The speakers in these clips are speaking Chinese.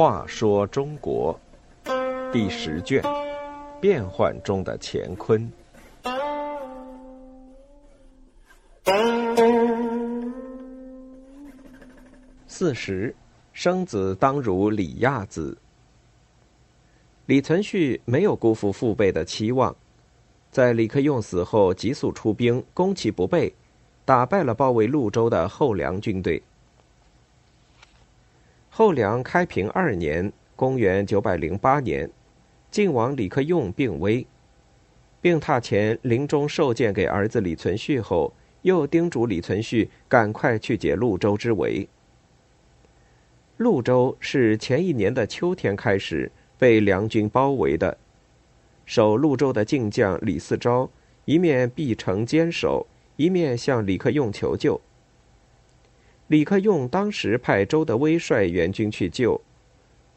话说中国第十卷：变幻中的乾坤。四十，生子当如李亚子。李存勖没有辜负父辈的期望，在李克用死后，急速出兵，攻其不备，打败了包围潞州的后梁军队。后梁开平二年（公元908年），晋王李克用病危，病榻前临终受荐给儿子李存勖后，又叮嘱李存勖赶快去解潞州之围。潞州是前一年的秋天开始被梁军包围的，守潞州的晋将李嗣昭一面闭城坚守，一面向李克用求救。李克用当时派周德威率援军去救，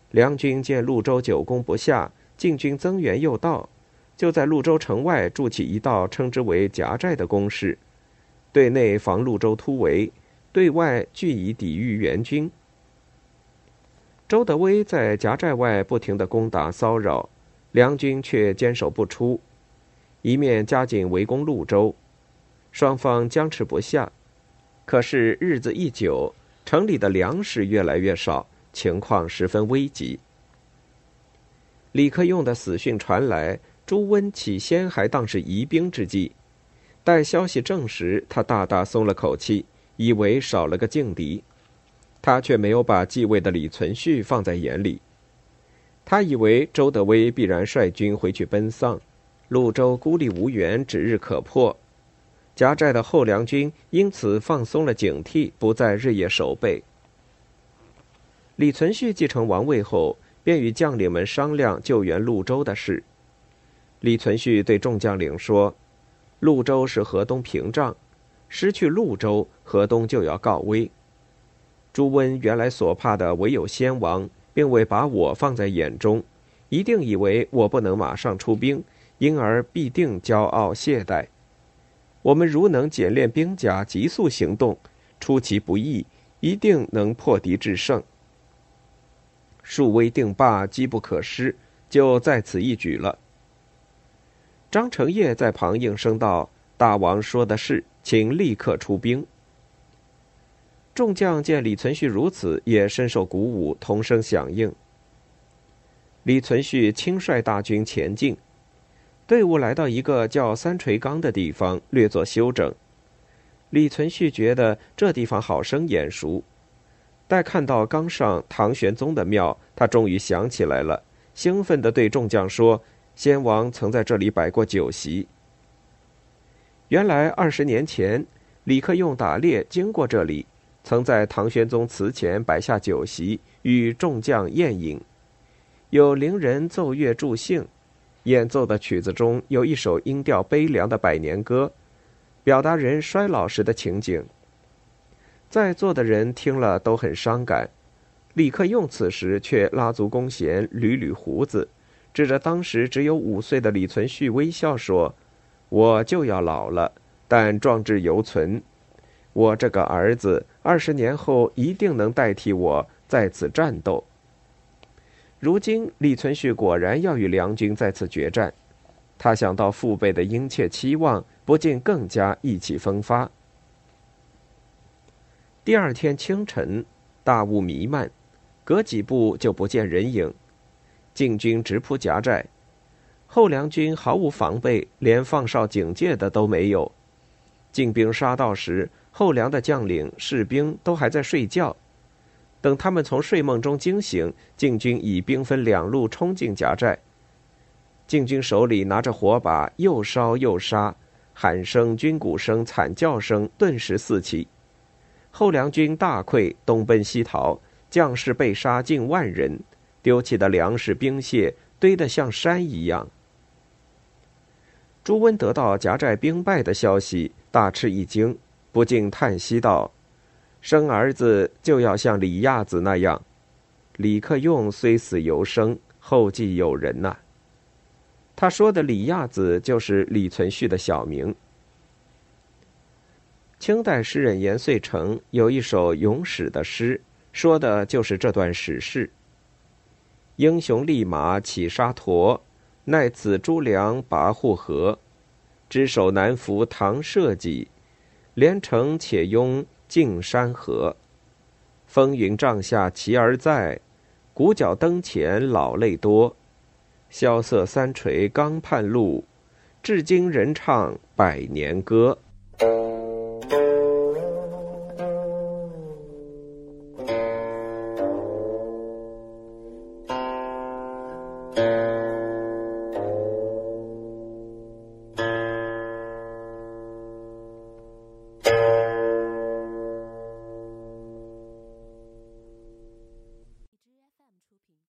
梁军见潞州久攻不下，晋军增援又到，就在潞州城外筑起一道称之为夹寨的工事，对内防潞州突围，对外据以抵御援军。周德威在夹寨外不停的攻打骚扰，梁军却坚守不出，一面加紧围攻潞州，双方僵持不下。可是日子一久，城里的粮食越来越少，情况十分危急。李克用的死讯传来，朱温起先还当是疑兵之计，待消息证实，他大大松了口气，以为少了个劲敌。他却没有把继位的李存勖放在眼里，他以为周德威必然率军回去奔丧，潞州孤立无援，指日可破。夹寨的后梁军因此放松了警惕，不再日夜守备。李存勖继承王位后，便与将领们商量救援潞州的事。李存勖对众将领说：“潞州是河东屏障，失去潞州，河东就要告危。朱温原来所怕的唯有先王，并未把我放在眼中，一定以为我不能马上出兵，因而必定骄傲懈怠。”我们如能简练兵甲，急速行动，出其不意，一定能破敌制胜。树威定霸，机不可失，就在此一举了。张承业在旁应声道：“大王说的是，请立刻出兵。”众将见李存勖如此，也深受鼓舞，同声响应。李存勖亲率大军前进。队伍来到一个叫三垂岗的地方，略作休整。李存勖觉得这地方好生眼熟，待看到岗上唐玄宗的庙，他终于想起来了，兴奋地对众将说：“先王曾在这里摆过酒席。原来二十年前，李克用打猎经过这里，曾在唐玄宗祠前摆下酒席，与众将宴饮，有伶人奏乐助兴。”演奏的曲子中有一首音调悲凉的百年歌，表达人衰老时的情景。在座的人听了都很伤感。李克用此时却拉足弓弦，捋捋胡子，指着当时只有五岁的李存勖微笑说：“我就要老了，但壮志犹存。我这个儿子二十年后一定能代替我在此战斗。”如今李存勖果然要与梁军再次决战，他想到父辈的殷切期望，不禁更加意气风发。第二天清晨，大雾弥漫，隔几步就不见人影。晋军直扑夹寨，后梁军毫无防备，连放哨警戒的都没有。进兵杀到时，后梁的将领士兵都还在睡觉。等他们从睡梦中惊醒，晋军已兵分两路冲进夹寨。晋军手里拿着火把，又烧又杀，喊声、军鼓声、惨叫声顿时四起。后梁军大溃，东奔西逃，将士被杀近万人，丢弃的粮食、兵械堆得像山一样。朱温得到夹寨兵败的消息，大吃一惊，不禁叹息道。生儿子就要像李亚子那样，李克用虽死犹生，后继有人呐。他说的李亚子就是李存勖的小名。清代诗人严遂成有一首咏史的诗，说的就是这段史事。英雄立马起沙陀，奈此朱梁跋扈河。只手难扶唐社稷，连城且拥径山河。风云帐下齐而在，鼓角灯前老泪多。萧瑟三垂刚畔路，至今人唱百年歌。